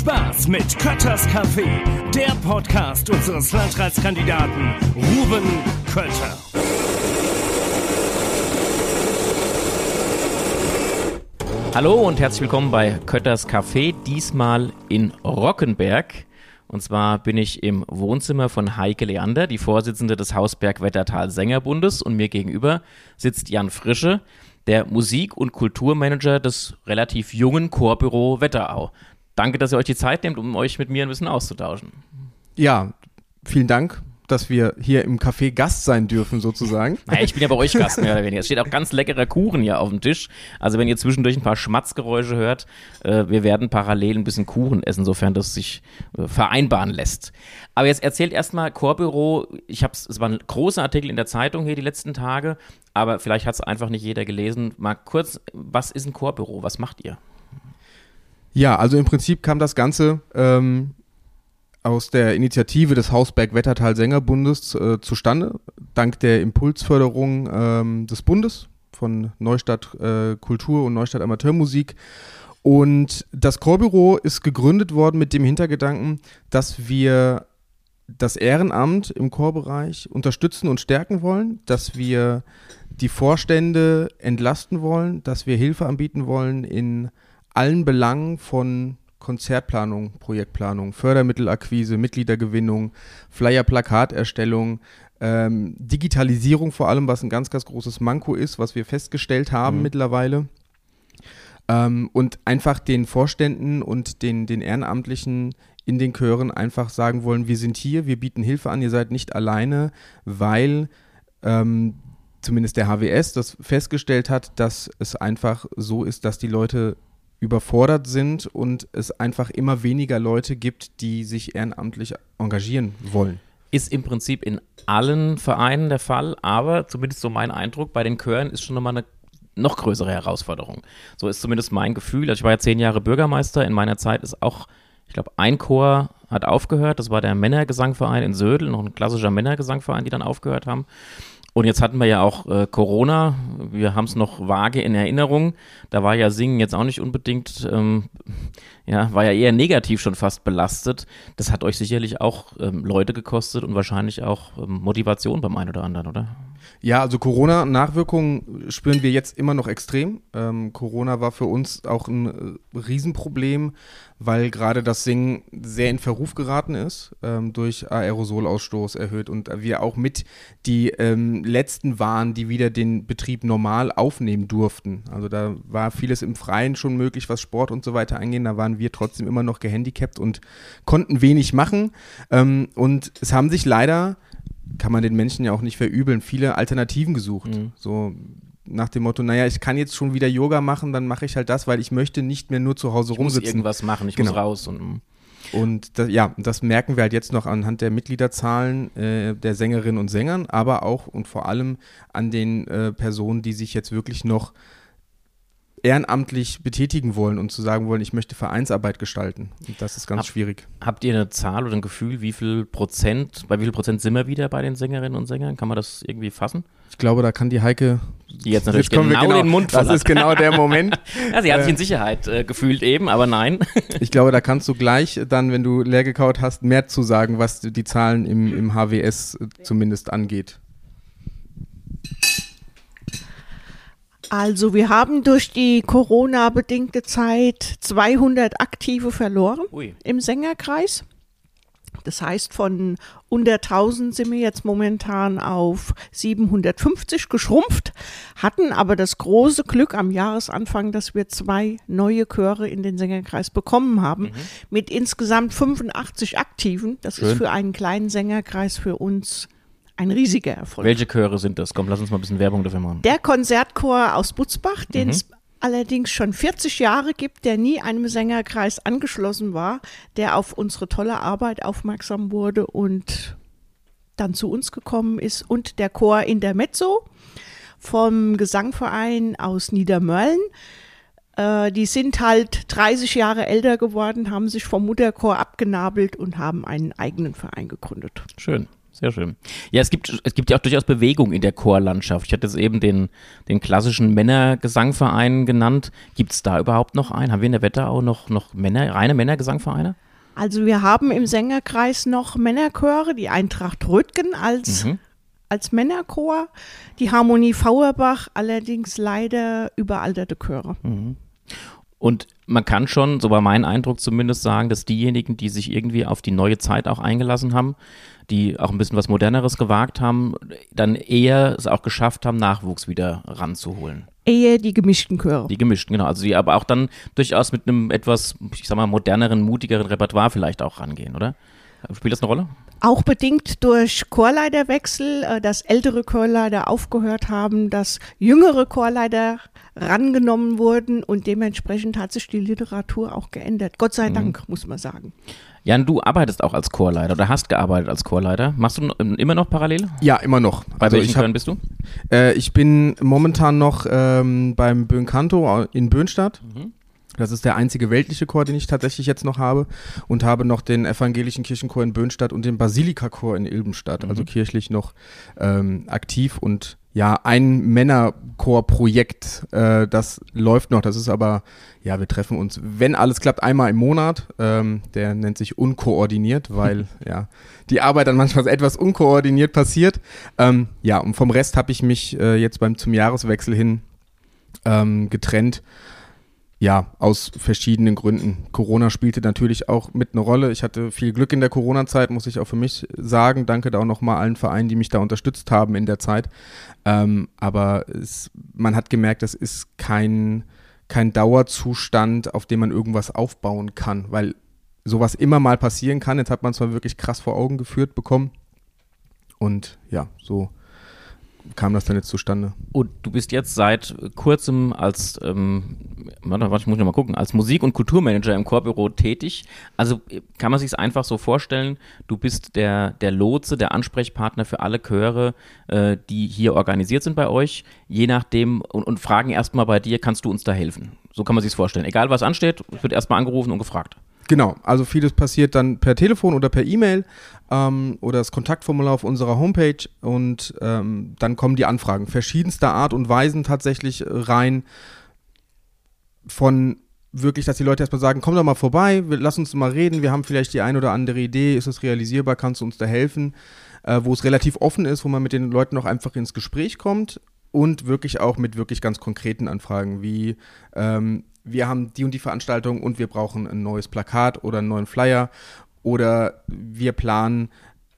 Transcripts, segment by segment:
Spaß mit Kötters Café, der Podcast unseres Landratskandidaten Ruben Kötter. Hallo und herzlich willkommen bei Kötters Café, diesmal in Rockenberg. Und zwar bin ich im Wohnzimmer von Heike Leander, die Vorsitzende des Hausberg-Wettertal Sängerbundes. Und mir gegenüber sitzt Jan Frische, der Musik- und Kulturmanager des relativ jungen Chorbüro Wetterau. Danke, dass ihr euch die Zeit nehmt, um euch mit mir ein bisschen auszutauschen. Ja, vielen Dank dass wir hier im Café Gast sein dürfen, sozusagen. Naja, ich bin ja bei euch Gast, mehr oder weniger. Es steht auch ganz leckerer Kuchen hier auf dem Tisch. Also wenn ihr zwischendurch ein paar Schmatzgeräusche hört, äh, wir werden parallel ein bisschen Kuchen essen, sofern das sich äh, vereinbaren lässt. Aber jetzt erzählt erstmal Chorbüro, ich hab's, es war ein großer Artikel in der Zeitung hier die letzten Tage, aber vielleicht hat es einfach nicht jeder gelesen. Mal kurz, was ist ein Chorbüro? Was macht ihr? Ja, also im Prinzip kam das Ganze ähm, aus der Initiative des Hausberg-Wettertal Sängerbundes äh, zustande, dank der Impulsförderung ähm, des Bundes von Neustadt äh, Kultur und Neustadt Amateurmusik. Und das Chorbüro ist gegründet worden mit dem Hintergedanken, dass wir das Ehrenamt im Chorbereich unterstützen und stärken wollen, dass wir die Vorstände entlasten wollen, dass wir Hilfe anbieten wollen in allen Belangen von Konzertplanung, Projektplanung, Fördermittelakquise, Mitgliedergewinnung, Flyer-Plakaterstellung, ähm, Digitalisierung vor allem, was ein ganz, ganz großes Manko ist, was wir festgestellt haben mhm. mittlerweile. Ähm, und einfach den Vorständen und den, den Ehrenamtlichen in den Chören einfach sagen wollen, wir sind hier, wir bieten Hilfe an, ihr seid nicht alleine, weil ähm, zumindest der HWS das festgestellt hat, dass es einfach so ist, dass die Leute überfordert sind und es einfach immer weniger Leute gibt, die sich ehrenamtlich engagieren wollen. Ist im Prinzip in allen Vereinen der Fall, aber zumindest so mein Eindruck, bei den Chören ist schon nochmal eine noch größere Herausforderung. So ist zumindest mein Gefühl. Also ich war ja zehn Jahre Bürgermeister. In meiner Zeit ist auch, ich glaube, ein Chor hat aufgehört. Das war der Männergesangverein in Södel, noch ein klassischer Männergesangverein, die dann aufgehört haben. Und jetzt hatten wir ja auch äh, Corona. Wir haben es noch vage in Erinnerung. Da war ja Singen jetzt auch nicht unbedingt, ähm, ja, war ja eher negativ schon fast belastet. Das hat euch sicherlich auch ähm, Leute gekostet und wahrscheinlich auch ähm, Motivation beim einen oder anderen, oder? Ja, also Corona-Nachwirkungen spüren wir jetzt immer noch extrem. Ähm, Corona war für uns auch ein äh, Riesenproblem, weil gerade das Singen sehr in Verruf geraten ist, ähm, durch Aerosolausstoß erhöht und wir auch mit die ähm, letzten waren, die wieder den Betrieb normal aufnehmen durften. Also da war vieles im Freien schon möglich, was Sport und so weiter angeht. Da waren wir trotzdem immer noch gehandicapt und konnten wenig machen. Ähm, und es haben sich leider kann man den Menschen ja auch nicht verübeln, viele Alternativen gesucht. Mhm. So nach dem Motto, naja, ich kann jetzt schon wieder Yoga machen, dann mache ich halt das, weil ich möchte nicht mehr nur zu Hause ich rumsitzen. Ich muss irgendwas machen, ich genau. muss raus. Und, mhm. und das, ja, das merken wir halt jetzt noch anhand der Mitgliederzahlen äh, der Sängerinnen und Sängern, aber auch und vor allem an den äh, Personen, die sich jetzt wirklich noch ehrenamtlich betätigen wollen und zu sagen wollen, ich möchte Vereinsarbeit gestalten. Und das ist ganz Hab, schwierig. Habt ihr eine Zahl oder ein Gefühl, wie viel Prozent, bei wie viel Prozent sind wir wieder bei den Sängerinnen und Sängern? Kann man das irgendwie fassen? Ich glaube, da kann die Heike die jetzt natürlich jetzt genau, genau, den Mund Das ist genau der Moment. ja, sie hat sich in Sicherheit äh, gefühlt eben, aber nein. ich glaube, da kannst du gleich dann, wenn du leer gekaut hast, mehr zu sagen, was die Zahlen im, im HWS zumindest angeht. Also wir haben durch die Corona-bedingte Zeit 200 Aktive verloren Ui. im Sängerkreis. Das heißt, von unter 1000 sind wir jetzt momentan auf 750 geschrumpft, hatten aber das große Glück am Jahresanfang, dass wir zwei neue Chöre in den Sängerkreis bekommen haben, mhm. mit insgesamt 85 Aktiven. Das Schön. ist für einen kleinen Sängerkreis für uns ein riesiger Erfolg. Welche Chöre sind das? Komm, lass uns mal ein bisschen Werbung dafür machen. Der Konzertchor aus Butzbach, den mhm. es allerdings schon 40 Jahre gibt, der nie einem Sängerkreis angeschlossen war, der auf unsere tolle Arbeit aufmerksam wurde und dann zu uns gekommen ist. Und der Chor in der Mezzo vom Gesangverein aus Niedermörlen. Äh, die sind halt 30 Jahre älter geworden, haben sich vom Mutterchor abgenabelt und haben einen eigenen Verein gegründet. Schön. Sehr schön. Ja, es gibt, es gibt ja auch durchaus Bewegung in der Chorlandschaft. Ich hatte jetzt eben den, den klassischen Männergesangverein genannt. Gibt es da überhaupt noch einen? Haben wir in der Wetterau noch, noch Männer, reine Männergesangvereine? Also wir haben im Sängerkreis noch Männerchöre, die Eintracht Röttgen als, mhm. als Männerchor, die Harmonie Fauerbach, allerdings leider überalterte Chöre. Mhm. Und man kann schon, so war mein Eindruck zumindest, sagen, dass diejenigen, die sich irgendwie auf die neue Zeit auch eingelassen haben, die auch ein bisschen was Moderneres gewagt haben, dann eher es auch geschafft haben, Nachwuchs wieder ranzuholen. Eher die gemischten Chöre. Die gemischten, genau. Also die aber auch dann durchaus mit einem etwas, ich sag mal, moderneren, mutigeren Repertoire vielleicht auch rangehen, oder? Spielt das eine Rolle? Auch bedingt durch Chorleiterwechsel, äh, dass ältere Chorleiter aufgehört haben, dass jüngere Chorleiter rangenommen wurden und dementsprechend hat sich die Literatur auch geändert. Gott sei mhm. Dank, muss man sagen. Jan, du arbeitest auch als Chorleiter oder hast gearbeitet als Chorleiter. Machst du immer noch parallel? Ja, immer noch. Bei also welchen Chören bist du? Äh, ich bin momentan noch ähm, beim Böhnkanto in Böhnstadt. Mhm. Das ist der einzige weltliche Chor, den ich tatsächlich jetzt noch habe. Und habe noch den evangelischen Kirchenchor in Böhnstadt und den Basilika-Chor in Ilbenstadt. Also mhm. Also kirchlich noch ähm, aktiv und ja, ein Männerchor-Projekt, äh, das läuft noch. Das ist aber, ja, wir treffen uns, wenn alles klappt, einmal im Monat. Ähm, der nennt sich unkoordiniert, weil ja die Arbeit dann manchmal etwas unkoordiniert passiert. Ähm, ja, und vom Rest habe ich mich äh, jetzt beim zum Jahreswechsel hin ähm, getrennt ja, aus verschiedenen Gründen. Corona spielte natürlich auch mit eine Rolle. Ich hatte viel Glück in der Corona-Zeit, muss ich auch für mich sagen. Danke da auch nochmal allen Vereinen, die mich da unterstützt haben in der Zeit. Ähm, aber es, man hat gemerkt, das ist kein, kein Dauerzustand, auf dem man irgendwas aufbauen kann, weil sowas immer mal passieren kann. Jetzt hat man es mal wirklich krass vor Augen geführt bekommen. Und ja, so kam das dann jetzt zustande? Und du bist jetzt seit kurzem als, ähm, warte, warte, ich muss noch mal gucken, als Musik- und Kulturmanager im Chorbüro tätig. Also kann man sich es einfach so vorstellen, du bist der, der Lotse, der Ansprechpartner für alle Chöre, äh, die hier organisiert sind bei euch, je nachdem und, und fragen erstmal bei dir, kannst du uns da helfen? So kann man sich es vorstellen. Egal was ansteht, wird erstmal angerufen und gefragt. Genau, also vieles passiert dann per Telefon oder per E-Mail ähm, oder das Kontaktformular auf unserer Homepage und ähm, dann kommen die Anfragen verschiedenster Art und Weisen tatsächlich rein von wirklich, dass die Leute erstmal sagen, komm doch mal vorbei, lass uns mal reden, wir haben vielleicht die ein oder andere Idee, ist es realisierbar, kannst du uns da helfen, äh, wo es relativ offen ist, wo man mit den Leuten auch einfach ins Gespräch kommt und wirklich auch mit wirklich ganz konkreten Anfragen wie ähm, wir haben die und die Veranstaltung und wir brauchen ein neues Plakat oder einen neuen Flyer oder wir planen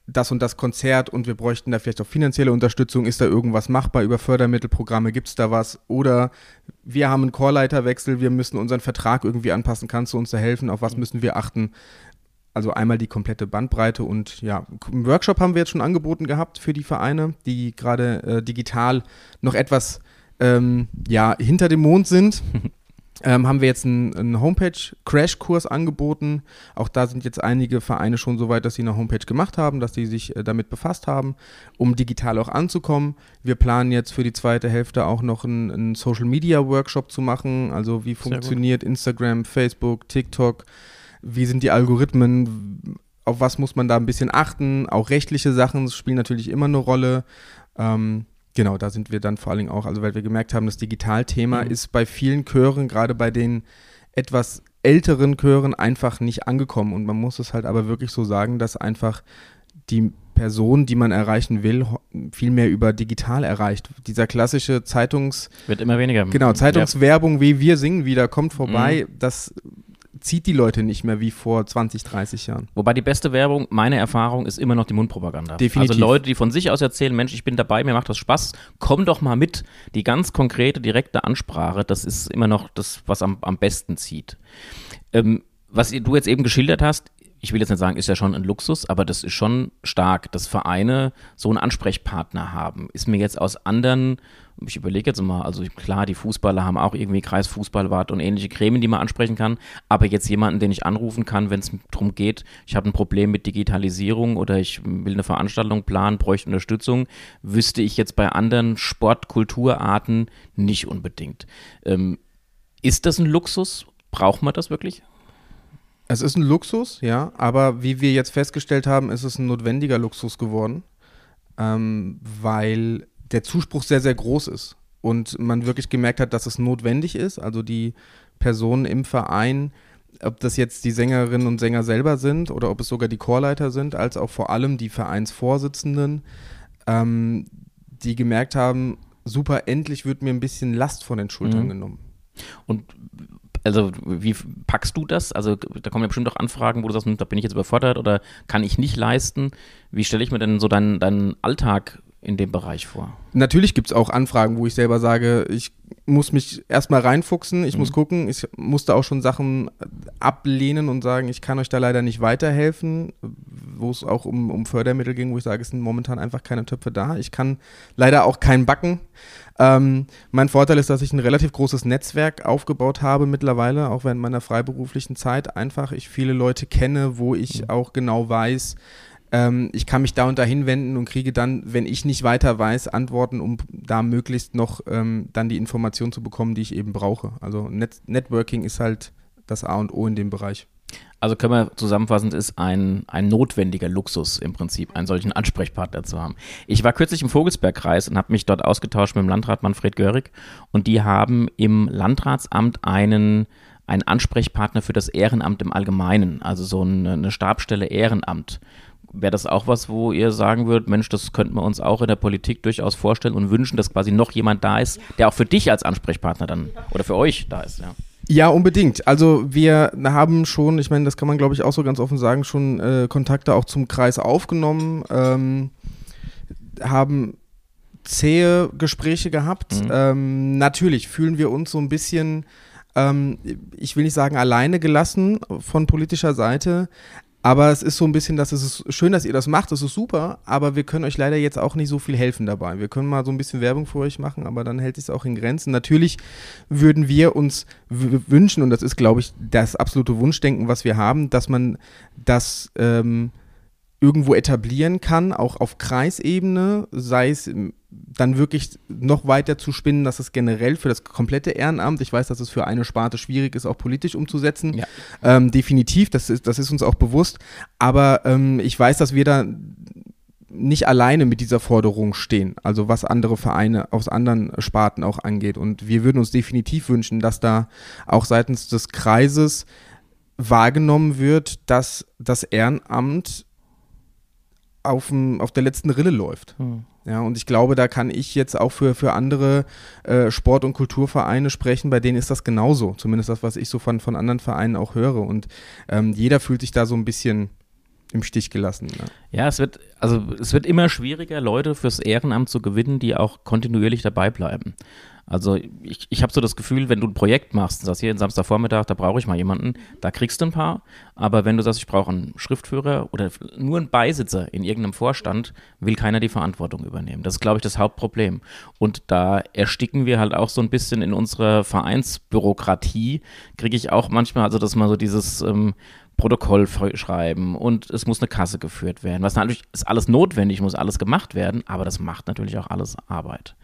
das und das Konzert und wir bräuchten da vielleicht auch finanzielle Unterstützung. Ist da irgendwas machbar über Fördermittelprogramme? Gibt es da was? Oder wir haben einen Chorleiterwechsel, wir müssen unseren Vertrag irgendwie anpassen. Kannst du uns da helfen? Auf was müssen wir achten? Also einmal die komplette Bandbreite und ja, einen Workshop haben wir jetzt schon angeboten gehabt für die Vereine, die gerade äh, digital noch etwas ähm, ja, hinter dem Mond sind. ähm, haben wir jetzt einen, einen Homepage-Crash-Kurs angeboten. Auch da sind jetzt einige Vereine schon so weit, dass sie eine Homepage gemacht haben, dass sie sich äh, damit befasst haben, um digital auch anzukommen. Wir planen jetzt für die zweite Hälfte auch noch einen, einen Social-Media-Workshop zu machen. Also wie funktioniert Instagram, Facebook, TikTok, wie sind die Algorithmen, auf was muss man da ein bisschen achten. Auch rechtliche Sachen spielen natürlich immer eine Rolle. Ähm, Genau, da sind wir dann vor allen Dingen auch, also weil wir gemerkt haben, das Digitalthema mhm. ist bei vielen Chören, gerade bei den etwas älteren Chören, einfach nicht angekommen. Und man muss es halt aber wirklich so sagen, dass einfach die Person, die man erreichen will, viel mehr über digital erreicht. Dieser klassische Zeitungs... Wird immer weniger. Genau, Zeitungswerbung, wie wir singen wieder, kommt vorbei. Mhm. Das zieht die Leute nicht mehr wie vor 20, 30 Jahren. Wobei die beste Werbung, meine Erfahrung, ist immer noch die Mundpropaganda. Definitiv. Also Leute, die von sich aus erzählen, Mensch, ich bin dabei, mir macht das Spaß, komm doch mal mit. Die ganz konkrete, direkte Ansprache, das ist immer noch das, was am, am besten zieht. Ähm, was du jetzt eben geschildert hast, ich will jetzt nicht sagen, ist ja schon ein Luxus, aber das ist schon stark, dass Vereine so einen Ansprechpartner haben. Ist mir jetzt aus anderen, ich überlege jetzt mal, also klar, die Fußballer haben auch irgendwie Kreisfußballwart und ähnliche Gremien, die man ansprechen kann, aber jetzt jemanden, den ich anrufen kann, wenn es darum geht, ich habe ein Problem mit Digitalisierung oder ich will eine Veranstaltung planen, bräuchte Unterstützung, wüsste ich jetzt bei anderen Sportkulturarten nicht unbedingt. Ähm, ist das ein Luxus? Braucht man das wirklich? Es ist ein Luxus, ja, aber wie wir jetzt festgestellt haben, ist es ein notwendiger Luxus geworden, ähm, weil der Zuspruch sehr, sehr groß ist und man wirklich gemerkt hat, dass es notwendig ist. Also die Personen im Verein, ob das jetzt die Sängerinnen und Sänger selber sind oder ob es sogar die Chorleiter sind, als auch vor allem die Vereinsvorsitzenden, ähm, die gemerkt haben, super, endlich wird mir ein bisschen Last von den Schultern mhm. genommen. Und also wie packst du das? Also da kommen ja bestimmt auch Anfragen, wo du sagst, hm, da bin ich jetzt überfordert oder kann ich nicht leisten. Wie stelle ich mir denn so deinen, deinen Alltag in dem Bereich vor? Natürlich gibt es auch Anfragen, wo ich selber sage, ich muss mich erstmal reinfuchsen, ich mhm. muss gucken, ich musste auch schon Sachen ablehnen und sagen, ich kann euch da leider nicht weiterhelfen, wo es auch um, um Fördermittel ging, wo ich sage, es sind momentan einfach keine Töpfe da. Ich kann leider auch keinen backen. Ähm, mein Vorteil ist, dass ich ein relativ großes Netzwerk aufgebaut habe mittlerweile, auch während meiner freiberuflichen Zeit. Einfach ich viele Leute kenne, wo ich mhm. auch genau weiß, ähm, ich kann mich da und dahin wenden und kriege dann, wenn ich nicht weiter weiß, Antworten, um da möglichst noch ähm, dann die Informationen zu bekommen, die ich eben brauche. Also Net Networking ist halt das A und O in dem Bereich. Also können wir zusammenfassend ist ein, ein notwendiger Luxus im Prinzip, einen solchen Ansprechpartner zu haben. Ich war kürzlich im Vogelsbergkreis und habe mich dort ausgetauscht mit dem Landrat Manfred Görig und die haben im Landratsamt einen einen Ansprechpartner für das Ehrenamt im Allgemeinen, also so eine, eine Stabstelle Ehrenamt, wäre das auch was, wo ihr sagen würdet, Mensch, das könnten wir uns auch in der Politik durchaus vorstellen und wünschen, dass quasi noch jemand da ist, der auch für dich als Ansprechpartner dann oder für euch da ist, ja. Ja, unbedingt. Also wir haben schon, ich meine, das kann man glaube ich auch so ganz offen sagen, schon äh, Kontakte auch zum Kreis aufgenommen, ähm, haben zähe Gespräche gehabt. Mhm. Ähm, natürlich fühlen wir uns so ein bisschen ähm, ich will nicht sagen alleine gelassen von politischer Seite, aber es ist so ein bisschen, dass es ist schön, dass ihr das macht, das ist super, aber wir können euch leider jetzt auch nicht so viel helfen dabei. Wir können mal so ein bisschen Werbung für euch machen, aber dann hält es auch in Grenzen. Natürlich würden wir uns wünschen, und das ist, glaube ich, das absolute Wunschdenken, was wir haben, dass man das ähm, irgendwo etablieren kann, auch auf Kreisebene, sei es dann wirklich noch weiter zu spinnen, dass es generell für das komplette Ehrenamt, ich weiß, dass es für eine Sparte schwierig ist, auch politisch umzusetzen, ja. ähm, definitiv, das ist, das ist uns auch bewusst, aber ähm, ich weiß, dass wir da nicht alleine mit dieser Forderung stehen, also was andere Vereine aus anderen Sparten auch angeht. Und wir würden uns definitiv wünschen, dass da auch seitens des Kreises wahrgenommen wird, dass das Ehrenamt auf, dem, auf der letzten Rille läuft. Hm. Ja, und ich glaube, da kann ich jetzt auch für, für andere äh, Sport- und Kulturvereine sprechen, bei denen ist das genauso. Zumindest das, was ich so von, von anderen Vereinen auch höre. Und ähm, jeder fühlt sich da so ein bisschen im Stich gelassen. Ne? Ja, es wird, also es wird immer schwieriger, Leute fürs Ehrenamt zu gewinnen, die auch kontinuierlich dabei bleiben. Also ich, ich habe so das Gefühl, wenn du ein Projekt machst und sagst, hier Samstagvormittag, da brauche ich mal jemanden, da kriegst du ein paar. Aber wenn du sagst, ich brauche einen Schriftführer oder nur einen Beisitzer in irgendeinem Vorstand, will keiner die Verantwortung übernehmen. Das ist, glaube ich, das Hauptproblem. Und da ersticken wir halt auch so ein bisschen in unserer Vereinsbürokratie, kriege ich auch manchmal, also dass man so dieses ähm, Protokoll schreiben und es muss eine Kasse geführt werden. Was natürlich ist alles notwendig, muss alles gemacht werden, aber das macht natürlich auch alles Arbeit.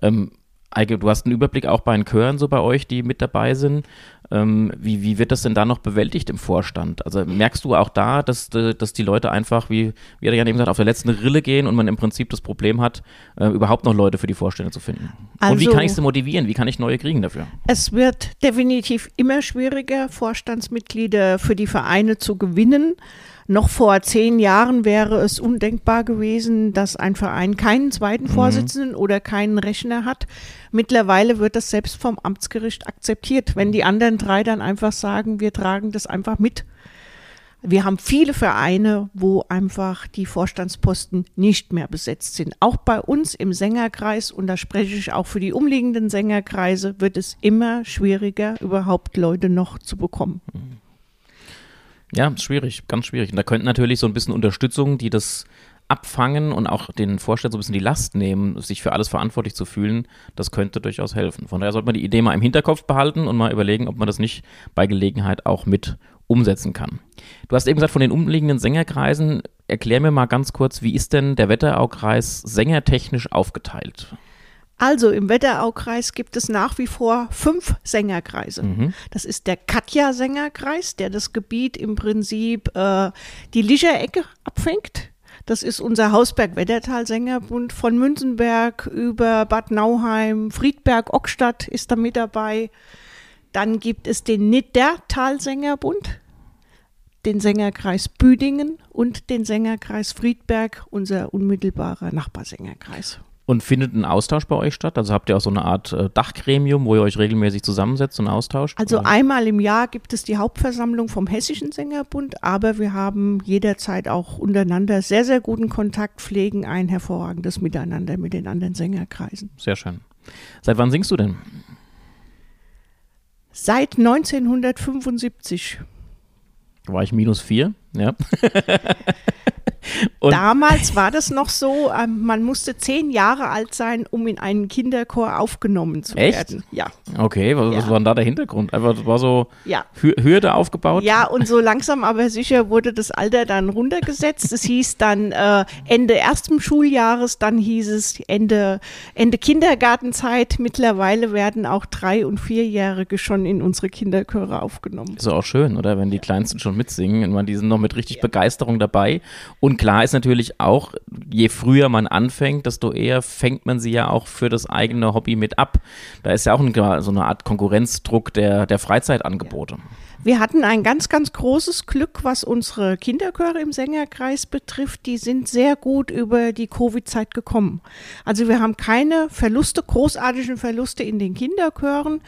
Ähm, du hast einen Überblick auch bei den Chören so bei euch, die mit dabei sind. Ähm, wie, wie wird das denn da noch bewältigt im Vorstand? Also merkst du auch da, dass, dass die Leute einfach, wie, wie er ja eben gesagt, auf der letzten Rille gehen und man im Prinzip das Problem hat, äh, überhaupt noch Leute für die Vorstände zu finden? Also, und wie also kann ich sie motivieren? Wie kann ich neue kriegen dafür? Es wird definitiv immer schwieriger, Vorstandsmitglieder für die Vereine zu gewinnen. Noch vor zehn Jahren wäre es undenkbar gewesen, dass ein Verein keinen zweiten mhm. Vorsitzenden oder keinen Rechner hat. Mittlerweile wird das selbst vom Amtsgericht akzeptiert, wenn die anderen drei dann einfach sagen, wir tragen das einfach mit. Wir haben viele Vereine, wo einfach die Vorstandsposten nicht mehr besetzt sind. Auch bei uns im Sängerkreis, und da spreche ich auch für die umliegenden Sängerkreise, wird es immer schwieriger, überhaupt Leute noch zu bekommen. Mhm. Ja, schwierig, ganz schwierig. Und da könnten natürlich so ein bisschen Unterstützung, die das abfangen und auch den Vorstellern so ein bisschen die Last nehmen, sich für alles verantwortlich zu fühlen, das könnte durchaus helfen. Von daher sollte man die Idee mal im Hinterkopf behalten und mal überlegen, ob man das nicht bei Gelegenheit auch mit umsetzen kann. Du hast eben gesagt, von den umliegenden Sängerkreisen, erklär mir mal ganz kurz, wie ist denn der Wetteraukreis sängertechnisch aufgeteilt? Also im Wetteraukreis gibt es nach wie vor fünf Sängerkreise. Mhm. Das ist der Katja-Sängerkreis, der das Gebiet im Prinzip äh, die Lischerecke abfängt. Das ist unser Hausberg-Wettertal-Sängerbund von Münzenberg über Bad Nauheim, Friedberg, Ockstadt ist da mit dabei. Dann gibt es den Niddertal-Sängerbund, den Sängerkreis Büdingen und den Sängerkreis Friedberg, unser unmittelbarer Nachbarsängerkreis. Und findet ein Austausch bei euch statt? Also habt ihr auch so eine Art äh, Dachgremium, wo ihr euch regelmäßig zusammensetzt und austauscht? Also oder? einmal im Jahr gibt es die Hauptversammlung vom Hessischen Sängerbund, aber wir haben jederzeit auch untereinander sehr, sehr guten Kontakt, pflegen ein hervorragendes Miteinander mit den anderen Sängerkreisen. Sehr schön. Seit wann singst du denn? Seit 1975. War ich minus vier, ja. Und Damals war das noch so, ähm, man musste zehn Jahre alt sein, um in einen Kinderchor aufgenommen zu Echt? werden. Ja. Okay, was, ja. was war denn da der Hintergrund? Einfach, das war so ja. Hürde aufgebaut? Ja, und so langsam aber sicher wurde das Alter dann runtergesetzt. Es hieß dann äh, Ende ersten Schuljahres, dann hieß es Ende, Ende Kindergartenzeit. Mittlerweile werden auch drei- und vierjährige schon in unsere Kinderchöre aufgenommen. Ist auch schön, oder? Wenn die Kleinsten schon mitsingen, und die sind noch mit richtig ja. Begeisterung dabei. Und klar ist natürlich auch, je früher man anfängt, desto eher fängt man sie ja auch für das eigene Hobby mit ab. Da ist ja auch ein, so eine Art Konkurrenzdruck der, der Freizeitangebote. Wir hatten ein ganz, ganz großes Glück, was unsere Kinderchöre im Sängerkreis betrifft. Die sind sehr gut über die Covid-Zeit gekommen. Also wir haben keine Verluste, großartigen Verluste in den Kinderchören.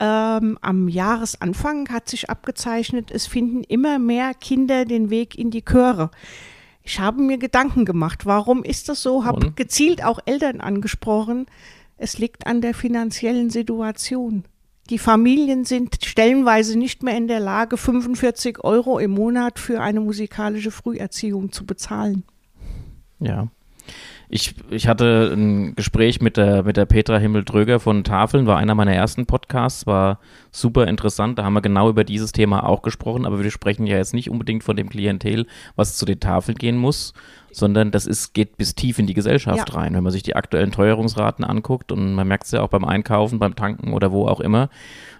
Ähm, am Jahresanfang hat sich abgezeichnet, es finden immer mehr Kinder den Weg in die Chöre. Ich habe mir Gedanken gemacht, warum ist das so? Habe gezielt auch Eltern angesprochen. Es liegt an der finanziellen Situation. Die Familien sind stellenweise nicht mehr in der Lage, 45 Euro im Monat für eine musikalische Früherziehung zu bezahlen. Ja. Ich, ich hatte ein Gespräch mit der, mit der Petra Himmel-Dröger von Tafeln, war einer meiner ersten Podcasts, war super interessant. Da haben wir genau über dieses Thema auch gesprochen, aber wir sprechen ja jetzt nicht unbedingt von dem Klientel, was zu den Tafeln gehen muss, sondern das ist, geht bis tief in die Gesellschaft ja. rein. Wenn man sich die aktuellen Teuerungsraten anguckt und man merkt es ja auch beim Einkaufen, beim Tanken oder wo auch immer,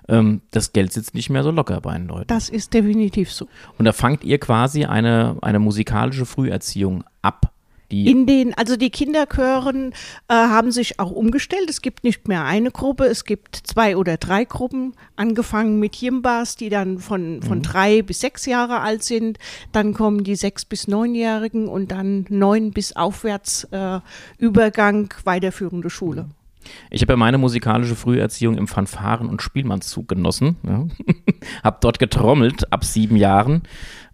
ähm, das Geld sitzt nicht mehr so locker bei den Leuten. Das ist definitiv so. Und da fangt ihr quasi eine, eine musikalische Früherziehung ab die in den, also die Kinderchören äh, haben sich auch umgestellt. Es gibt nicht mehr eine Gruppe, es gibt zwei oder drei Gruppen, angefangen mit Jimbas, die dann von, von mhm. drei bis sechs Jahre alt sind. Dann kommen die sechs bis neunjährigen und dann neun bis aufwärts äh, Übergang weiterführende Schule. Ich habe ja meine musikalische Früherziehung im Fanfaren- und Spielmannszug genossen. Ja. habe dort getrommelt ab sieben Jahren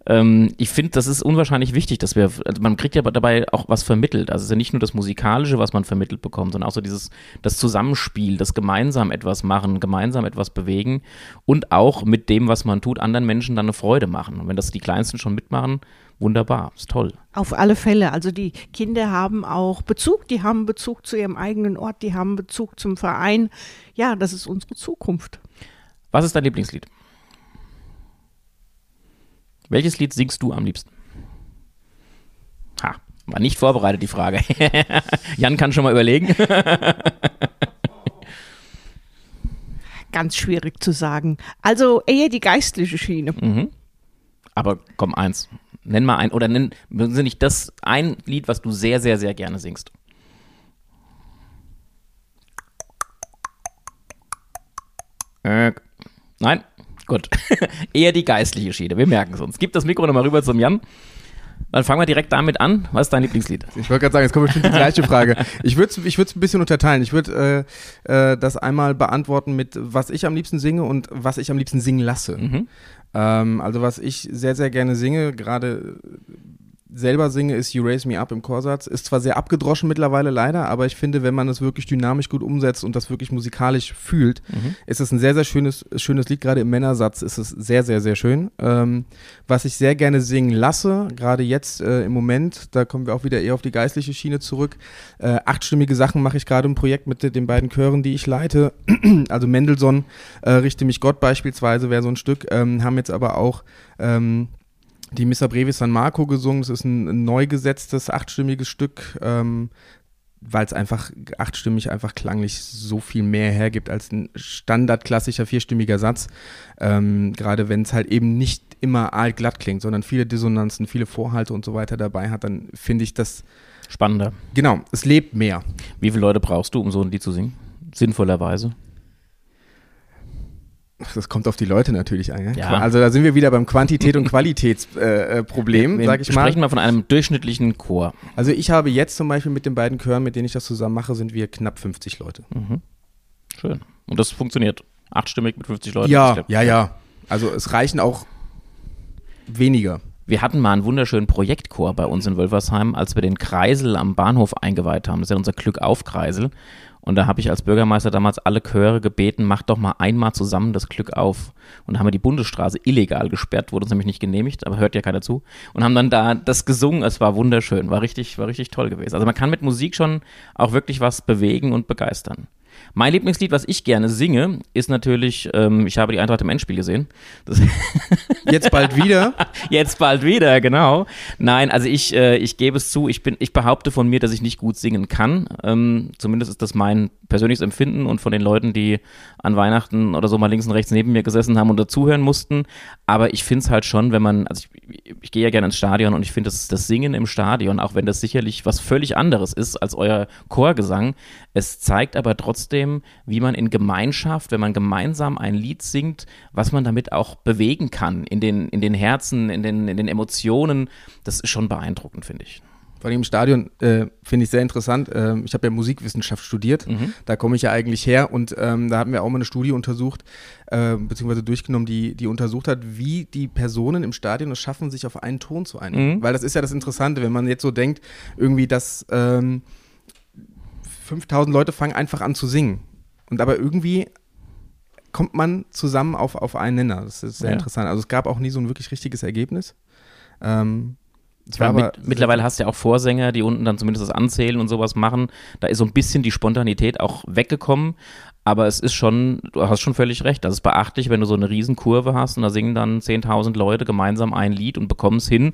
ähm, ich finde, das ist unwahrscheinlich wichtig, dass wir, also man kriegt ja dabei auch was vermittelt. Also es ist ja nicht nur das Musikalische, was man vermittelt bekommt, sondern auch so dieses, das Zusammenspiel, das gemeinsam etwas machen, gemeinsam etwas bewegen und auch mit dem, was man tut, anderen Menschen dann eine Freude machen. Und wenn das die Kleinsten schon mitmachen, wunderbar, ist toll. Auf alle Fälle. Also die Kinder haben auch Bezug, die haben Bezug zu ihrem eigenen Ort, die haben Bezug zum Verein. Ja, das ist unsere Zukunft. Was ist dein Lieblingslied? Welches Lied singst du am liebsten? Ha, war nicht vorbereitet die Frage. Jan kann schon mal überlegen. Ganz schwierig zu sagen. Also eher die geistliche Schiene. Mhm. Aber komm, eins. Nenn mal ein, oder nenn, Sie nicht das ein Lied, was du sehr, sehr, sehr gerne singst. Äh, nein? Gut. Eher die geistliche Schiene. Wir merken es uns. Gib das Mikro nochmal rüber zum Jan. Dann fangen wir direkt damit an. Was ist dein Lieblingslied? Ich wollte gerade sagen, jetzt kommt bestimmt die gleiche Frage. Ich würde es ich ein bisschen unterteilen. Ich würde äh, äh, das einmal beantworten mit, was ich am liebsten singe und was ich am liebsten singen lasse. Mhm. Ähm, also was ich sehr, sehr gerne singe, gerade selber singe, ist You Raise Me Up im Chorsatz. Ist zwar sehr abgedroschen mittlerweile leider, aber ich finde, wenn man es wirklich dynamisch gut umsetzt und das wirklich musikalisch fühlt, mhm. ist es ein sehr, sehr schönes, schönes Lied. Gerade im Männersatz ist es sehr, sehr, sehr schön. Ähm, was ich sehr gerne singen lasse, gerade jetzt äh, im Moment, da kommen wir auch wieder eher auf die geistliche Schiene zurück. Äh, achtstimmige Sachen mache ich gerade im Projekt mit den beiden Chören, die ich leite. also Mendelssohn, äh, Richte mich Gott beispielsweise wäre so ein Stück, ähm, haben jetzt aber auch ähm, die Missa Brevis San Marco gesungen. Das ist ein, ein neu gesetztes, achtstimmiges Stück. Ähm, weil es einfach achtstimmig einfach klanglich so viel mehr hergibt als ein standardklassischer vierstimmiger Satz. Ähm, Gerade wenn es halt eben nicht immer aalglatt klingt, sondern viele Dissonanzen, viele Vorhalte und so weiter dabei hat, dann finde ich das spannender. Genau, es lebt mehr. Wie viele Leute brauchst du, um so ein Lied zu singen? Sinnvollerweise? Das kommt auf die Leute natürlich an. Ja? Also da sind wir wieder beim Quantität- und Qualitätsproblem, äh sag ich mal. Wir sprechen mal von einem durchschnittlichen Chor. Also ich habe jetzt zum Beispiel mit den beiden Chören, mit denen ich das zusammen mache, sind wir knapp 50 Leute. Mhm. Schön. Und das funktioniert. Achtstimmig mit 50 Leuten. Ja, ja, ja. Also es reichen auch weniger. Wir hatten mal einen wunderschönen Projektchor bei uns in Wölfersheim, als wir den Kreisel am Bahnhof eingeweiht haben. Das ist ja unser Glück auf Kreisel. Und da habe ich als Bürgermeister damals alle Chöre gebeten, macht doch mal einmal zusammen das Glück auf. Und da haben wir die Bundesstraße illegal gesperrt, wurde uns nämlich nicht genehmigt, aber hört ja keiner zu. Und haben dann da das gesungen, es war wunderschön, war richtig, war richtig toll gewesen. Also man kann mit Musik schon auch wirklich was bewegen und begeistern. Mein Lieblingslied, was ich gerne singe, ist natürlich, ähm, ich habe die Eintracht im Endspiel gesehen. Das Jetzt bald wieder? Jetzt bald wieder, genau. Nein, also ich, äh, ich gebe es zu, ich, bin, ich behaupte von mir, dass ich nicht gut singen kann. Ähm, zumindest ist das mein persönliches Empfinden und von den Leuten, die an Weihnachten oder so mal links und rechts neben mir gesessen haben und dazuhören mussten. Aber ich finde es halt schon, wenn man, also ich, ich gehe ja gerne ins Stadion und ich finde das, das Singen im Stadion, auch wenn das sicherlich was völlig anderes ist als euer Chorgesang, es zeigt aber trotzdem, wie man in Gemeinschaft, wenn man gemeinsam ein Lied singt, was man damit auch bewegen kann, in den, in den Herzen, in den, in den Emotionen. Das ist schon beeindruckend, finde ich. Vor allem im Stadion äh, finde ich sehr interessant. Ähm, ich habe ja Musikwissenschaft studiert. Mhm. Da komme ich ja eigentlich her und ähm, da haben wir auch mal eine Studie untersucht, äh, beziehungsweise durchgenommen, die, die untersucht hat, wie die Personen im Stadion es schaffen, sich auf einen Ton zu einigen. Mhm. Weil das ist ja das Interessante, wenn man jetzt so denkt, irgendwie, dass ähm, 5000 Leute fangen einfach an zu singen. Und aber irgendwie kommt man zusammen auf, auf einen Nenner. Das ist sehr ja. interessant. Also es gab auch nie so ein wirklich richtiges Ergebnis. Ähm, ja, mit, mittlerweile hast du ja auch Vorsänger, die unten dann zumindest das Anzählen und sowas machen. Da ist so ein bisschen die Spontanität auch weggekommen. Aber es ist schon, du hast schon völlig recht. Das ist beachtlich, wenn du so eine Riesenkurve hast und da singen dann 10.000 Leute gemeinsam ein Lied und bekommen es hin.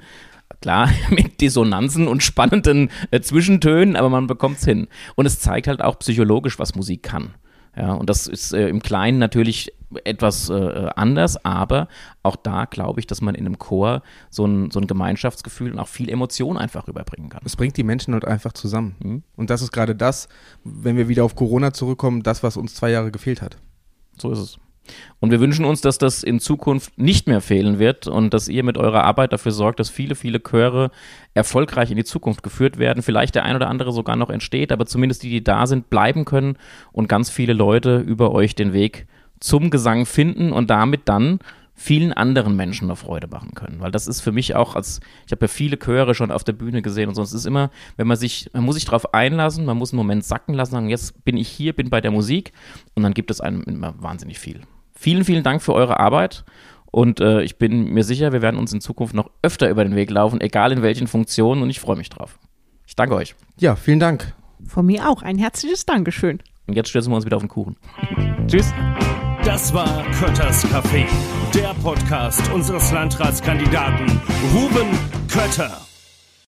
Klar, mit Dissonanzen und spannenden äh, Zwischentönen, aber man bekommt es hin. Und es zeigt halt auch psychologisch, was Musik kann. Ja, und das ist äh, im Kleinen natürlich etwas äh, anders, aber auch da glaube ich, dass man in einem Chor so ein, so ein Gemeinschaftsgefühl und auch viel Emotion einfach rüberbringen kann. Es bringt die Menschen halt einfach zusammen. Mhm. Und das ist gerade das, wenn wir wieder auf Corona zurückkommen, das, was uns zwei Jahre gefehlt hat. So ist es. Und wir wünschen uns, dass das in Zukunft nicht mehr fehlen wird und dass ihr mit eurer Arbeit dafür sorgt, dass viele, viele Chöre erfolgreich in die Zukunft geführt werden. Vielleicht der ein oder andere sogar noch entsteht, aber zumindest die, die da sind, bleiben können und ganz viele Leute über euch den Weg zum Gesang finden und damit dann vielen anderen Menschen eine Freude machen können. Weil das ist für mich auch, als ich habe ja viele Chöre schon auf der Bühne gesehen und sonst ist immer, wenn man sich, man muss sich darauf einlassen, man muss einen Moment sacken lassen, sagen, jetzt bin ich hier, bin bei der Musik und dann gibt es einem immer wahnsinnig viel. Vielen, vielen Dank für eure Arbeit. Und äh, ich bin mir sicher, wir werden uns in Zukunft noch öfter über den Weg laufen, egal in welchen Funktionen. Und ich freue mich drauf. Ich danke euch. Ja, vielen Dank. Von mir auch. Ein herzliches Dankeschön. Und jetzt stürzen wir uns wieder auf den Kuchen. Tschüss. Das war Kötters Café, der Podcast unseres Landratskandidaten Ruben Kötter.